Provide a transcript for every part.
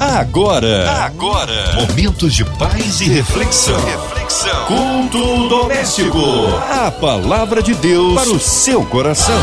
Agora, agora, momentos de paz e reflexão. Reflexão. Culto doméstico. A palavra de Deus para o seu coração.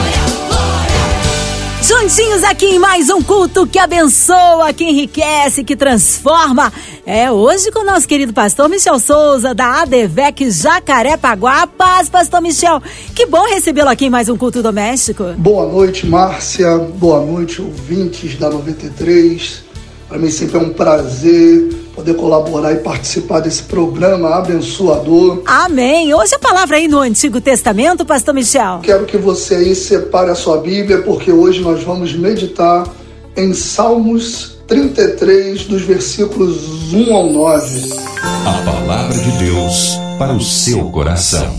Juntinhos aqui em mais um culto que abençoa, que enriquece, que transforma. É hoje com o nosso querido pastor Michel Souza, da ADVEC Jacarepaguá. Paz, pastor Michel. Que bom recebê-lo aqui em mais um culto doméstico. Boa noite, Márcia. Boa noite, ouvintes da 93. Para mim sempre é um prazer poder colaborar e participar desse programa abençoador. Amém. Hoje a palavra aí no Antigo Testamento, pastor Michel. Quero que você aí separe a sua Bíblia, porque hoje nós vamos meditar em Salmos 33, dos versículos 1 ao 9. A palavra de Deus para o seu coração.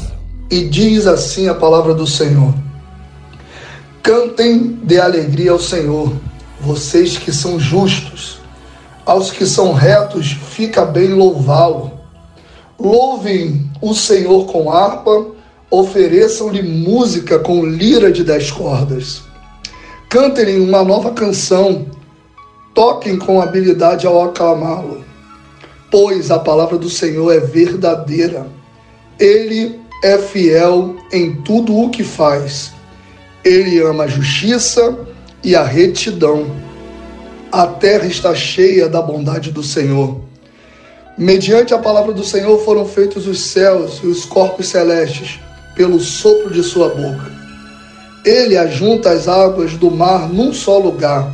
E diz assim a palavra do Senhor: Cantem de alegria ao Senhor, vocês que são justos aos que são retos fica bem louvá-lo. Louvem o Senhor com harpa, ofereçam-lhe música com lira de dez cordas. Cantem uma nova canção, toquem com habilidade ao aclamá-lo. Pois a palavra do Senhor é verdadeira. Ele é fiel em tudo o que faz. Ele ama a justiça e a retidão a terra está cheia da bondade do Senhor. Mediante a palavra do Senhor foram feitos os céus e os corpos celestes, pelo sopro de sua boca. Ele ajunta as águas do mar num só lugar,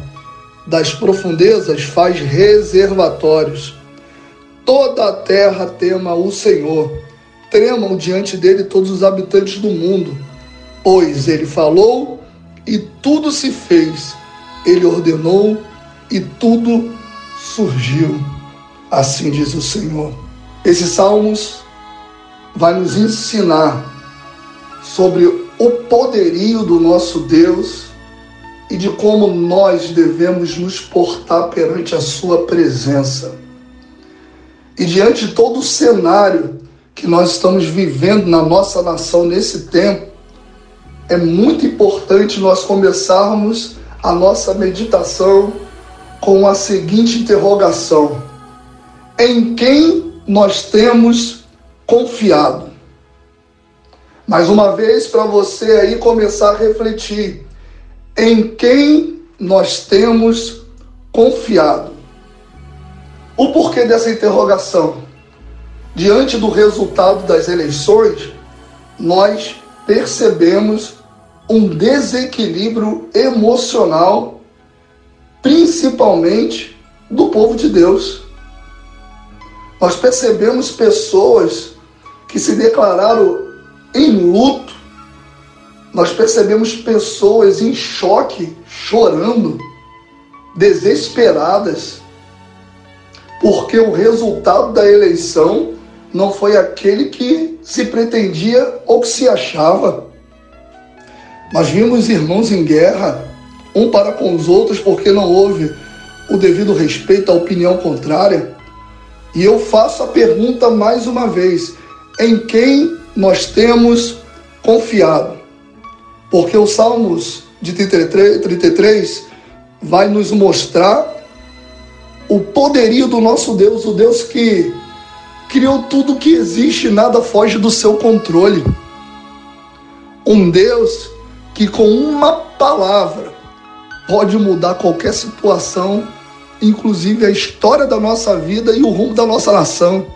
das profundezas faz reservatórios. Toda a terra tema o Senhor, tremam diante dele todos os habitantes do mundo, pois ele falou e tudo se fez, ele ordenou e tudo surgiu. Assim diz o Senhor. Esses salmos vai nos ensinar sobre o poderio do nosso Deus e de como nós devemos nos portar perante a sua presença. E diante de todo o cenário que nós estamos vivendo na nossa nação nesse tempo, é muito importante nós começarmos a nossa meditação com a seguinte interrogação: Em quem nós temos confiado? Mais uma vez, para você aí começar a refletir: em quem nós temos confiado? O porquê dessa interrogação? Diante do resultado das eleições, nós percebemos um desequilíbrio emocional principalmente do povo de Deus. Nós percebemos pessoas que se declararam em luto, nós percebemos pessoas em choque, chorando, desesperadas, porque o resultado da eleição não foi aquele que se pretendia ou que se achava. Nós vimos irmãos em guerra, um para com os outros porque não houve o devido respeito à opinião contrária. E eu faço a pergunta mais uma vez: em quem nós temos confiado? Porque o Salmos de 33, 33 vai nos mostrar o poderio do nosso Deus, o Deus que criou tudo que existe, nada foge do seu controle. Um Deus que com uma palavra pode mudar qualquer situação, inclusive a história da nossa vida e o rumo da nossa nação.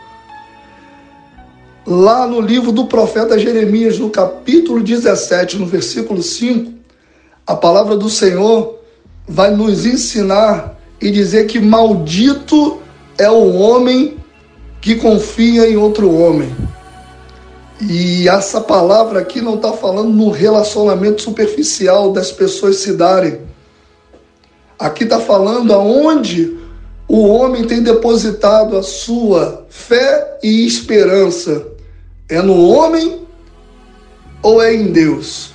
Lá no livro do profeta Jeremias, no capítulo 17, no versículo 5, a palavra do Senhor vai nos ensinar e dizer que maldito é o homem que confia em outro homem. E essa palavra aqui não está falando no relacionamento superficial das pessoas se darem, Aqui está falando aonde o homem tem depositado a sua fé e esperança. É no homem ou é em Deus?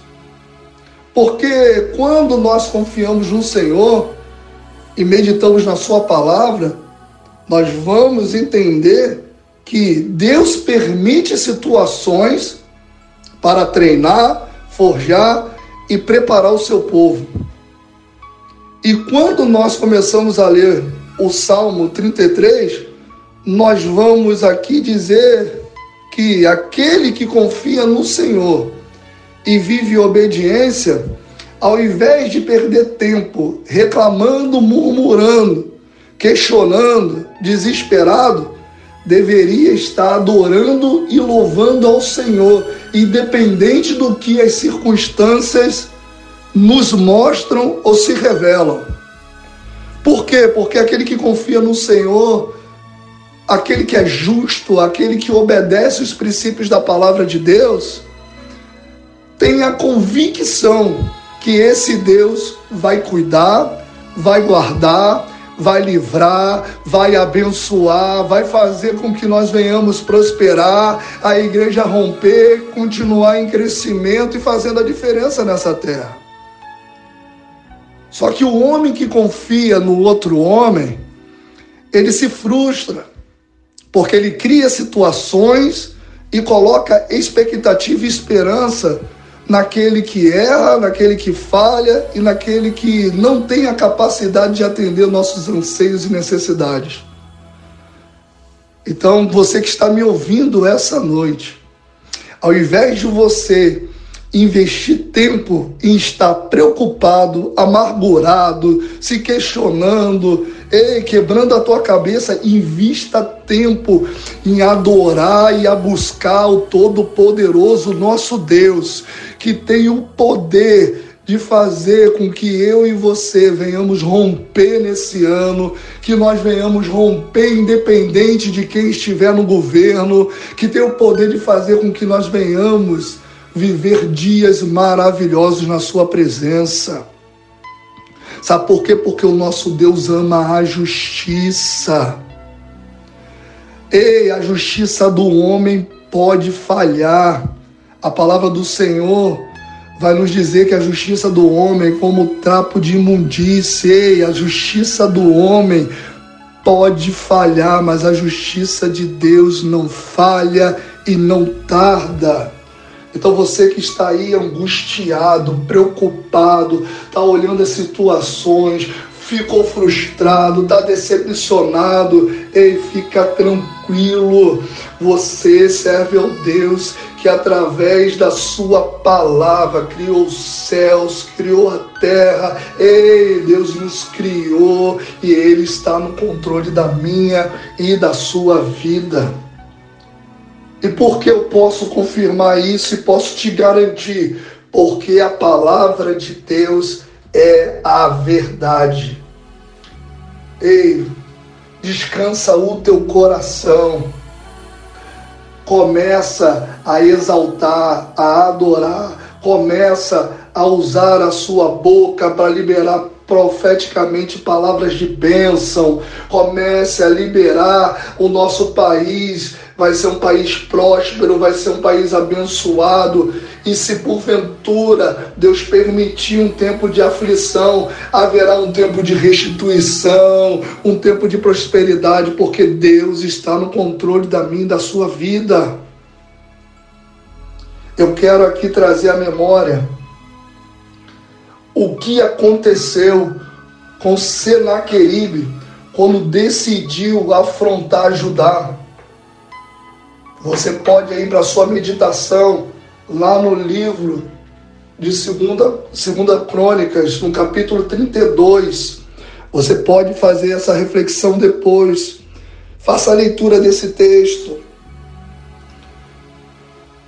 Porque quando nós confiamos no Senhor e meditamos na Sua palavra, nós vamos entender que Deus permite situações para treinar, forjar e preparar o seu povo. E quando nós começamos a ler o Salmo 33, nós vamos aqui dizer que aquele que confia no Senhor e vive obediência, ao invés de perder tempo reclamando, murmurando, questionando, desesperado, deveria estar adorando e louvando ao Senhor, independente do que as circunstâncias nos mostram ou se revelam. Por quê? Porque aquele que confia no Senhor, aquele que é justo, aquele que obedece os princípios da palavra de Deus, tem a convicção que esse Deus vai cuidar, vai guardar, vai livrar, vai abençoar, vai fazer com que nós venhamos prosperar, a igreja romper, continuar em crescimento e fazendo a diferença nessa terra. Só que o homem que confia no outro homem, ele se frustra, porque ele cria situações e coloca expectativa e esperança naquele que erra, naquele que falha e naquele que não tem a capacidade de atender nossos anseios e necessidades. Então, você que está me ouvindo essa noite, ao invés de você investir tempo em estar preocupado, amargurado, se questionando, ei, quebrando a tua cabeça, invista tempo em adorar e a buscar o Todo-Poderoso nosso Deus, que tem o poder de fazer com que eu e você venhamos romper nesse ano, que nós venhamos romper independente de quem estiver no governo, que tem o poder de fazer com que nós venhamos viver dias maravilhosos na Sua presença. Sabe por quê? Porque o nosso Deus ama a justiça. Ei, a justiça do homem pode falhar. A palavra do Senhor vai nos dizer que a justiça do homem é como trapo de imundícia. Ei, a justiça do homem pode falhar, mas a justiça de Deus não falha e não tarda. Então você que está aí angustiado, preocupado, está olhando as situações, ficou frustrado, está decepcionado, ei, fica tranquilo. Você serve ao Deus que através da sua palavra criou os céus, criou a terra. Ei, Deus nos criou e ele está no controle da minha e da sua vida. E por que eu posso confirmar isso e posso te garantir? Porque a palavra de Deus é a verdade. Ei, descansa o teu coração. Começa a exaltar, a adorar, começa a usar a sua boca para liberar profeticamente palavras de bênção. Comece a liberar o nosso país vai ser um país próspero, vai ser um país abençoado. E se porventura Deus permitir um tempo de aflição, haverá um tempo de restituição, um tempo de prosperidade, porque Deus está no controle da minha e da sua vida. Eu quero aqui trazer à memória o que aconteceu com Senaqueribe quando decidiu afrontar Judá. Você pode ir para sua meditação lá no livro de segunda, segunda Crônicas, no capítulo 32. Você pode fazer essa reflexão depois. Faça a leitura desse texto.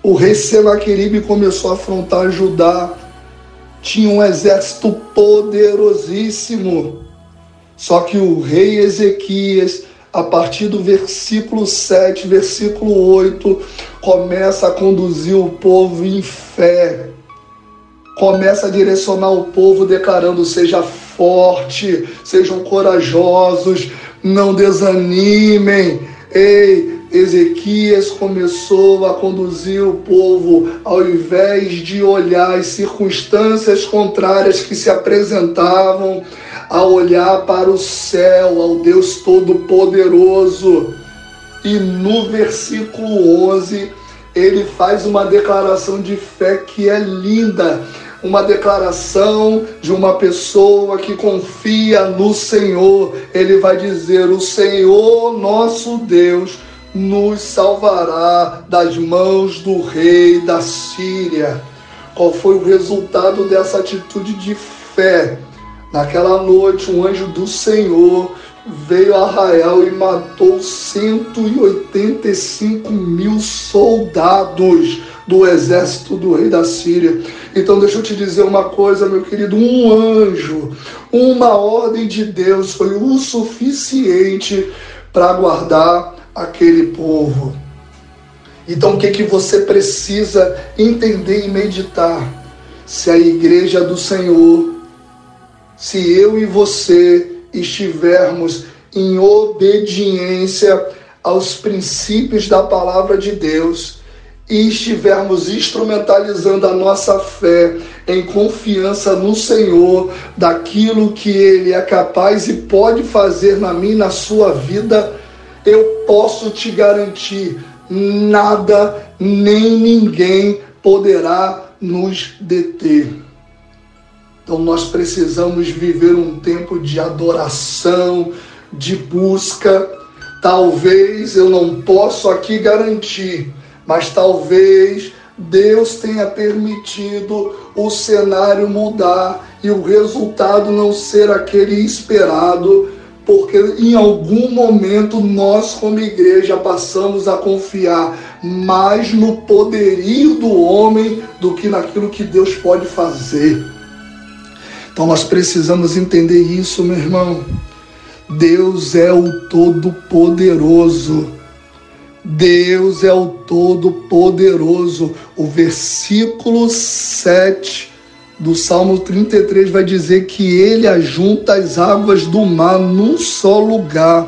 O rei Senaqueribe começou a afrontar Judá. Tinha um exército poderosíssimo. Só que o rei Ezequias a partir do versículo 7, versículo 8, começa a conduzir o povo em fé. Começa a direcionar o povo declarando: seja forte, sejam corajosos, não desanimem. Ei, Ezequias começou a conduzir o povo, ao invés de olhar as circunstâncias contrárias que se apresentavam, a olhar para o céu, ao Deus Todo-Poderoso. E no versículo 11, ele faz uma declaração de fé que é linda. uma declaração de uma pessoa que confia no Senhor. Ele vai dizer: O Senhor nosso Deus nos salvará das mãos do rei da Síria. Qual foi o resultado dessa atitude de fé? Naquela noite, um anjo do Senhor veio a Arraial e matou 185 mil soldados do exército do rei da Síria. Então, deixa eu te dizer uma coisa, meu querido: um anjo, uma ordem de Deus foi o suficiente para guardar aquele povo. Então, o que, que você precisa entender e meditar? Se a igreja do Senhor, se eu e você estivermos em obediência aos princípios da palavra de Deus e estivermos instrumentalizando a nossa fé em confiança no Senhor, daquilo que Ele é capaz e pode fazer na minha e na sua vida, eu posso te garantir: nada nem ninguém poderá nos deter. Então nós precisamos viver um tempo de adoração, de busca. Talvez eu não posso aqui garantir, mas talvez Deus tenha permitido o cenário mudar e o resultado não ser aquele esperado, porque em algum momento nós, como igreja, passamos a confiar mais no poderio do homem do que naquilo que Deus pode fazer. Então nós precisamos entender isso, meu irmão. Deus é o Todo-Poderoso. Deus é o Todo-Poderoso. O versículo 7 do Salmo 33 vai dizer que ele ajunta as águas do mar num só lugar.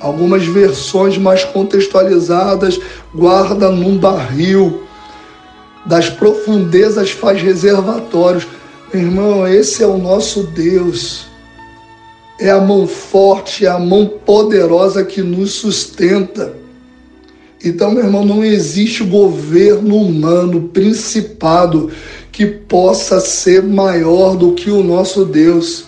Algumas versões mais contextualizadas guarda num barril. Das profundezas faz reservatórios. Irmão, esse é o nosso Deus. É a mão forte, é a mão poderosa que nos sustenta. Então, meu irmão, não existe governo humano, principado, que possa ser maior do que o nosso Deus.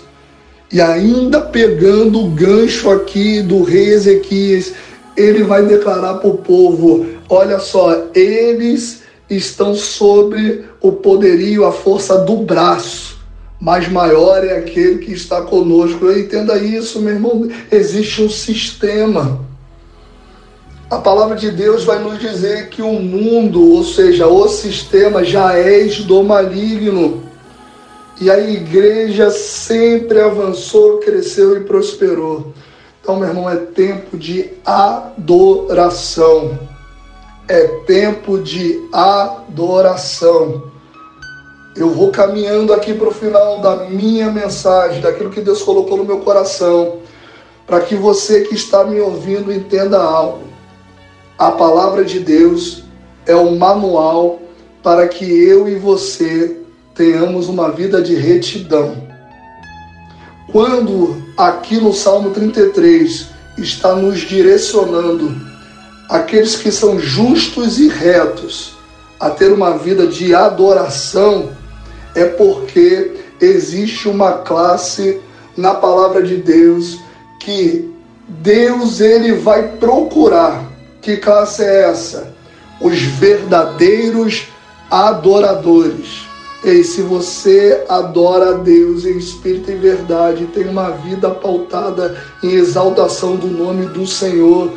E ainda pegando o gancho aqui do rei Ezequias, ele vai declarar para o povo: olha só, eles estão sobre o poderio, a força do braço, mas maior é aquele que está conosco. Entenda isso, meu irmão. Existe um sistema. A palavra de Deus vai nos dizer que o mundo, ou seja, o sistema, já é do maligno. E a igreja sempre avançou, cresceu e prosperou. Então, meu irmão, é tempo de adoração é tempo de adoração. Eu vou caminhando aqui para o final da minha mensagem, daquilo que Deus colocou no meu coração, para que você que está me ouvindo entenda algo. A palavra de Deus é o manual para que eu e você tenhamos uma vida de retidão. Quando aqui no Salmo 33 está nos direcionando aqueles que são justos e retos a ter uma vida de adoração é porque existe uma classe na palavra de Deus que Deus ele vai procurar. Que classe é essa? Os verdadeiros adoradores. E se você adora a Deus em espírito e verdade, tem uma vida pautada em exaltação do nome do Senhor,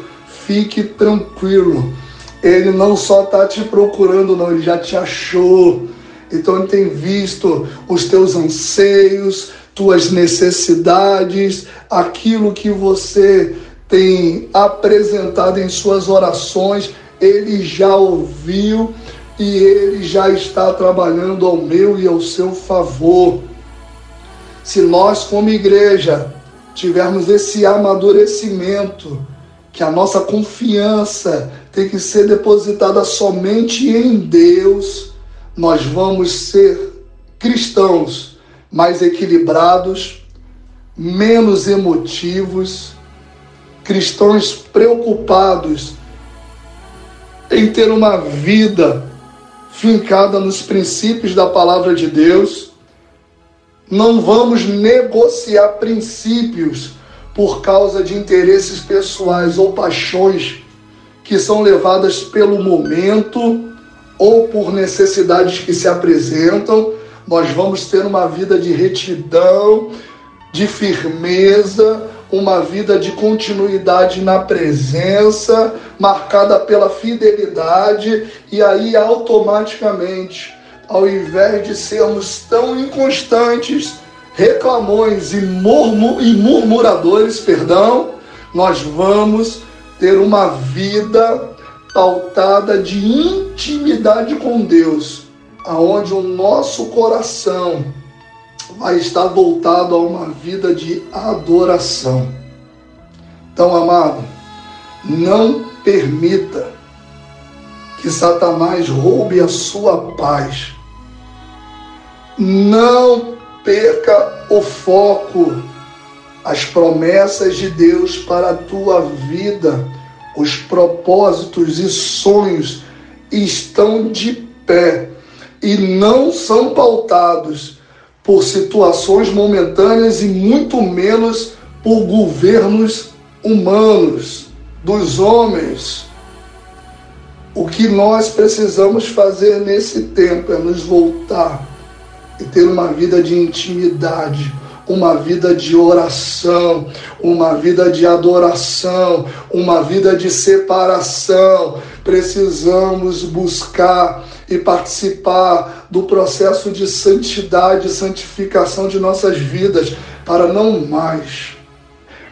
fique tranquilo. Ele não só está te procurando, não, ele já te achou. Então ele tem visto os teus anseios, tuas necessidades, aquilo que você tem apresentado em suas orações, ele já ouviu e ele já está trabalhando ao meu e ao seu favor. Se nós, como igreja, tivermos esse amadurecimento, que a nossa confiança tem que ser depositada somente em Deus, nós vamos ser cristãos mais equilibrados, menos emotivos, cristãos preocupados em ter uma vida fincada nos princípios da palavra de Deus. Não vamos negociar princípios por causa de interesses pessoais ou paixões que são levadas pelo momento ou por necessidades que se apresentam. Nós vamos ter uma vida de retidão, de firmeza, uma vida de continuidade na presença, marcada pela fidelidade, e aí automaticamente, ao invés de sermos tão inconstantes, reclamões e, murmu, e murmuradores, perdão, nós vamos ter uma vida pautada de intimidade com Deus, aonde o nosso coração vai estar voltado a uma vida de adoração. Então, amado, não permita que Satanás roube a sua paz. Não perca o foco, as promessas de Deus para a tua vida, os propósitos e sonhos estão de pé e não são pautados por situações momentâneas e muito menos por governos humanos, dos homens. O que nós precisamos fazer nesse tempo é nos voltar e ter uma vida de intimidade, uma vida de oração, uma vida de adoração, uma vida de separação. Precisamos buscar e participar do processo de santidade, santificação de nossas vidas, para não mais,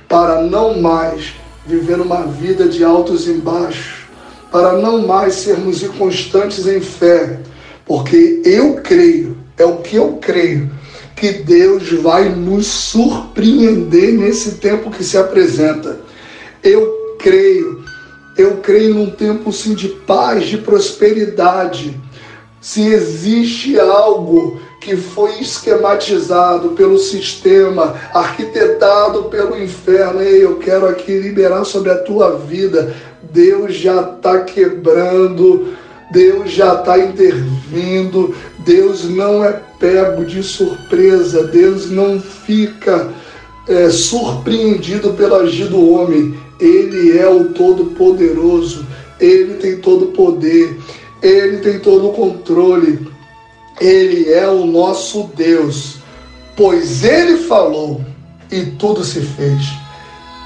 para não mais viver uma vida de altos e baixos, para não mais sermos inconstantes em fé, porque eu creio, é o que eu creio, que Deus vai nos surpreender nesse tempo que se apresenta. Eu creio, eu creio num tempo sim de paz, de prosperidade, se existe algo que foi esquematizado pelo sistema, arquitetado pelo inferno, ei, eu quero aqui liberar sobre a tua vida. Deus já está quebrando, Deus já está intervindo, Deus não é pego de surpresa, Deus não fica é, surpreendido pelo agir do homem. Ele é o Todo-Poderoso, ele tem todo o poder. Ele tem todo o controle. Ele é o nosso Deus, pois ele falou e tudo se fez.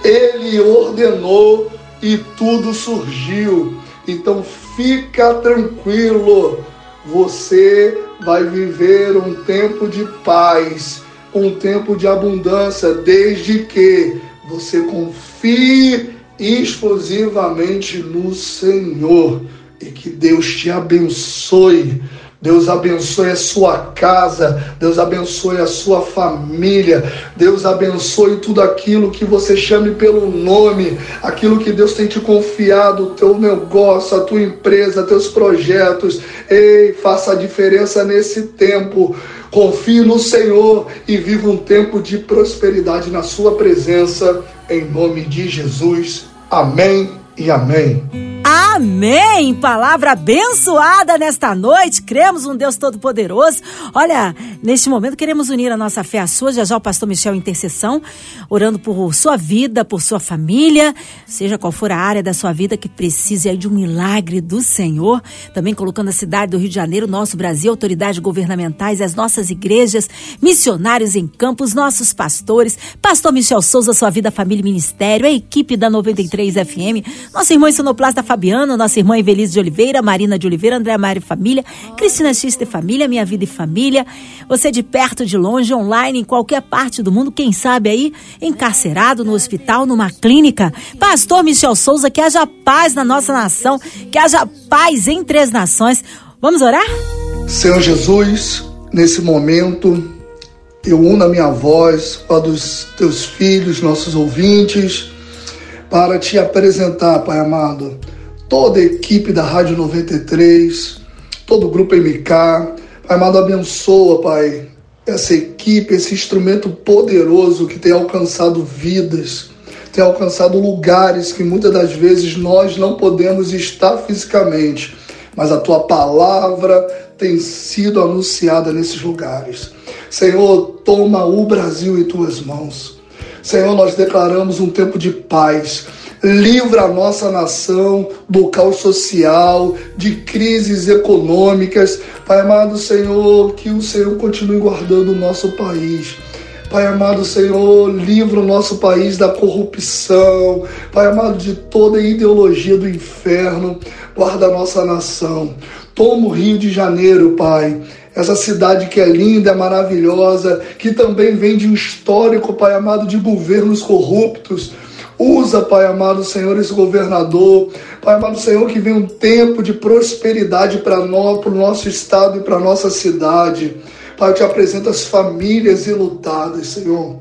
Ele ordenou e tudo surgiu. Então fica tranquilo, você vai viver um tempo de paz, um tempo de abundância, desde que você confie exclusivamente no Senhor e que Deus te abençoe. Deus abençoe a sua casa, Deus abençoe a sua família, Deus abençoe tudo aquilo que você chame pelo nome, aquilo que Deus tem te confiado, o teu negócio, a tua empresa, teus projetos. Ei, faça a diferença nesse tempo. Confie no Senhor e viva um tempo de prosperidade na sua presença, em nome de Jesus. Amém e amém. Amém! Palavra abençoada nesta noite. Cremos um Deus Todo-Poderoso. Olha, neste momento queremos unir a nossa fé à sua. Já já o pastor Michel intercessão, orando por sua vida, por sua família, seja qual for a área da sua vida que precise de um milagre do Senhor. Também colocando a cidade do Rio de Janeiro, nosso Brasil, autoridades governamentais, as nossas igrejas, missionários em campos, nossos pastores, pastor Michel Souza, sua vida, família e ministério, a equipe da 93 FM, nosso irmão Sonoplasta Fabiano Nossa irmã Evelise de Oliveira, Marina de Oliveira, André Mário Família, Cristina X de Família, Minha Vida e Família. Você de perto, de longe, online, em qualquer parte do mundo, quem sabe aí, encarcerado no hospital, numa clínica. Pastor Michel Souza, que haja paz na nossa nação, que haja paz entre as nações. Vamos orar? Senhor Jesus, nesse momento, eu uno a minha voz com a dos teus filhos, nossos ouvintes, para te apresentar, Pai amado toda a equipe da Rádio 93, todo o grupo MK. Pai amado, abençoa, Pai, essa equipe, esse instrumento poderoso que tem alcançado vidas, tem alcançado lugares que muitas das vezes nós não podemos estar fisicamente, mas a tua palavra tem sido anunciada nesses lugares. Senhor, toma o Brasil em tuas mãos. Senhor, nós declaramos um tempo de paz. Livra a nossa nação do caos social, de crises econômicas. Pai amado Senhor, que o Senhor continue guardando o nosso país. Pai amado Senhor, livra o nosso país da corrupção. Pai amado, de toda ideologia do inferno. Guarda a nossa nação. Toma o Rio de Janeiro, Pai essa cidade que é linda, é maravilhosa, que também vem de um histórico, Pai amado, de governos corruptos. Usa, Pai amado Senhor, esse governador. Pai amado Senhor, que vem um tempo de prosperidade para nós, para o nosso estado e para a nossa cidade. Pai, eu te apresento as famílias enlutadas, Senhor.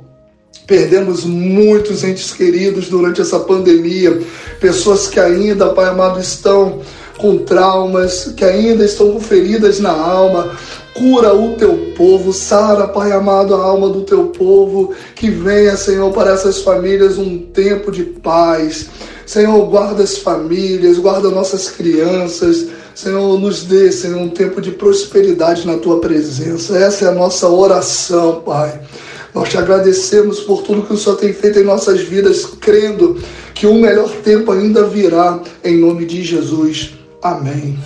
Perdemos muitos entes queridos durante essa pandemia, pessoas que ainda, Pai amado, estão com traumas, que ainda estão com feridas na alma. Cura o teu povo, sara, Pai amado, a alma do teu povo. Que venha, Senhor, para essas famílias um tempo de paz. Senhor, guarda as famílias, guarda nossas crianças. Senhor, nos dê, Senhor, um tempo de prosperidade na tua presença. Essa é a nossa oração, Pai. Nós te agradecemos por tudo que o Senhor tem feito em nossas vidas, crendo que um melhor tempo ainda virá, em nome de Jesus. Amém.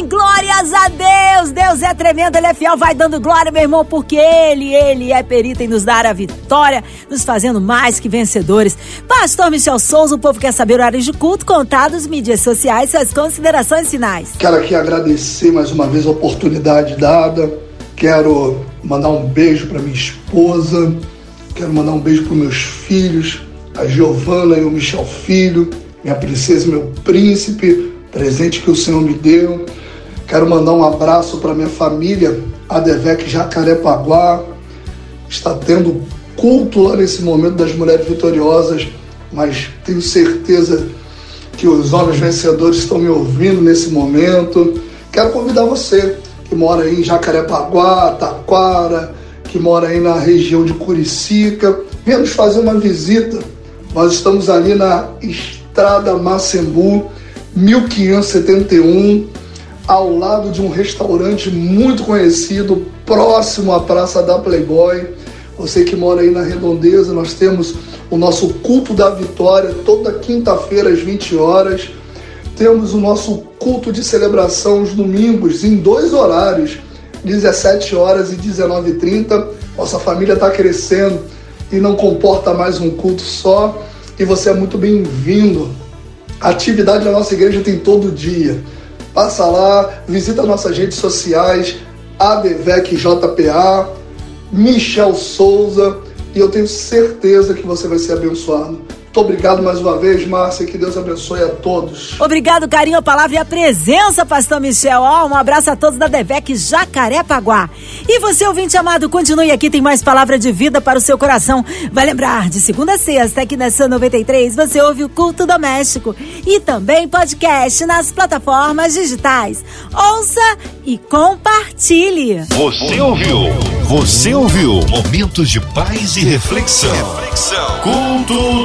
Amém! Glórias a Deus! Deus é tremendo, Ele é fiel, vai dando glória, meu irmão, porque Ele, Ele é perito em nos dar a vitória, nos fazendo mais que vencedores. Pastor Michel Souza, o povo quer saber horários de culto, contados, mídias sociais, suas considerações finais. Quero aqui agradecer mais uma vez a oportunidade dada. Quero mandar um beijo para minha esposa, quero mandar um beijo para meus filhos, a Giovana e o Michel Filho minha princesa, meu príncipe, presente que o Senhor me deu. Quero mandar um abraço para minha família, Adevec Jacarepaguá. Está tendo culto lá nesse momento das mulheres vitoriosas, mas tenho certeza que os homens vencedores estão me ouvindo nesse momento. Quero convidar você que mora aí em Jacarepaguá, Taquara, que mora aí na região de Curicica, venha nos fazer uma visita. Nós estamos ali na Estrada Macembu, 1571, ao lado de um restaurante muito conhecido, próximo à Praça da Playboy. Você que mora aí na Redondeza, nós temos o nosso culto da vitória toda quinta-feira às 20 horas. Temos o nosso culto de celebração os domingos em dois horários, 17 horas e 19h30. Nossa família está crescendo e não comporta mais um culto só e você é muito bem-vindo. Atividade da nossa igreja tem todo dia. Passa lá, visita nossas redes sociais, ADVEC JPA, Michel Souza, e eu tenho certeza que você vai ser abençoado. Muito obrigado mais uma vez, Márcia. Que Deus abençoe a todos. Obrigado, carinho, a palavra e a presença, Pastor Michel. Ó, um abraço a todos da Devec Jacarepaguá. E você, ouvinte amado, continue aqui, tem mais palavra de vida para o seu coração. Vai lembrar, de segunda a sexta, aqui nessa 93, você ouve o Culto Doméstico e também podcast nas plataformas digitais. Ouça e compartilhe. Você ouviu? Você ouviu? Momentos de paz e reflexão. reflexão. Culto